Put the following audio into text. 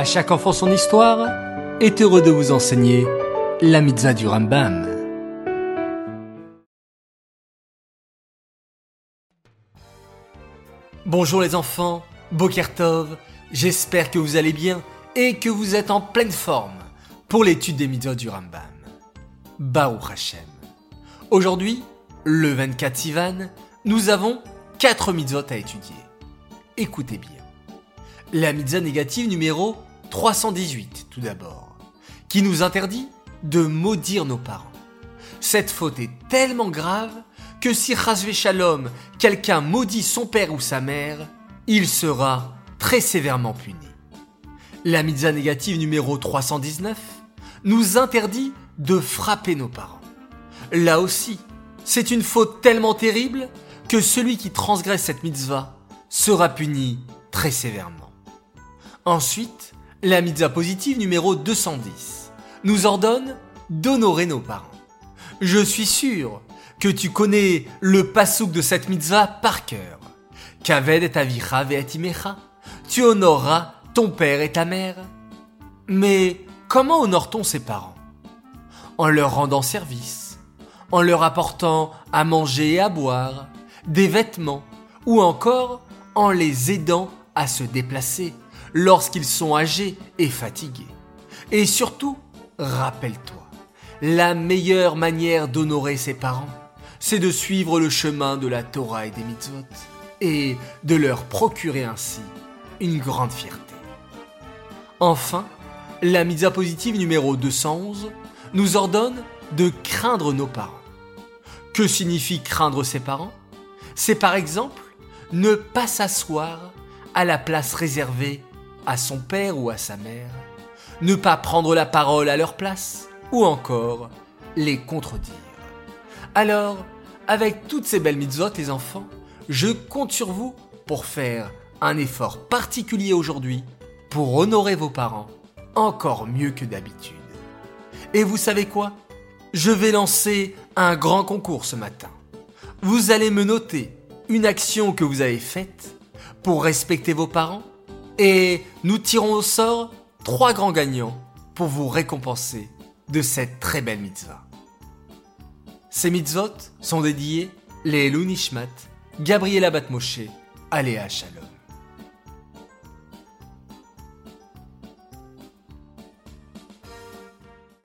À chaque enfant son histoire est heureux de vous enseigner la mitzvah du Rambam. Bonjour les enfants, Bokertov, j'espère que vous allez bien et que vous êtes en pleine forme pour l'étude des mitzvahs du Rambam. Baruch Hashem. Aujourd'hui, le 24 Sivan, nous avons 4 mitzvot à étudier. Écoutez bien. La mitzvah négative numéro 318 tout d'abord, qui nous interdit de maudire nos parents. Cette faute est tellement grave que si Chazvé Shalom, quelqu'un maudit son père ou sa mère, il sera très sévèrement puni. La mitzvah négative numéro 319 nous interdit de frapper nos parents. Là aussi, c'est une faute tellement terrible que celui qui transgresse cette mitzvah sera puni très sévèrement. Ensuite, la mitzvah positive numéro 210 nous ordonne d'honorer nos parents. Je suis sûr que tu connais le pasouk de cette mitzvah par cœur. Kaved et avicha imecha. Tu honoreras ton père et ta mère. Mais comment honore-t-on ses parents? En leur rendant service, en leur apportant à manger et à boire, des vêtements, ou encore en les aidant à se déplacer lorsqu'ils sont âgés et fatigués. Et surtout, rappelle-toi, la meilleure manière d'honorer ses parents, c'est de suivre le chemin de la Torah et des mitzvot, et de leur procurer ainsi une grande fierté. Enfin, la mitzvah positive numéro 211 nous ordonne de craindre nos parents. Que signifie craindre ses parents? C'est par exemple ne pas s'asseoir à la place réservée à son père ou à sa mère, ne pas prendre la parole à leur place, ou encore les contredire. Alors, avec toutes ces belles mitzvot, les enfants, je compte sur vous pour faire un effort particulier aujourd'hui pour honorer vos parents encore mieux que d'habitude. Et vous savez quoi? Je vais lancer un grand concours ce matin. Vous allez me noter une action que vous avez faite pour respecter vos parents et nous tirons au sort trois grands gagnants pour vous récompenser de cette très belle mitzvah. Ces mitzvot sont dédiés les Elunishmat, Gabriela Batmoshe, Aléa Shalom.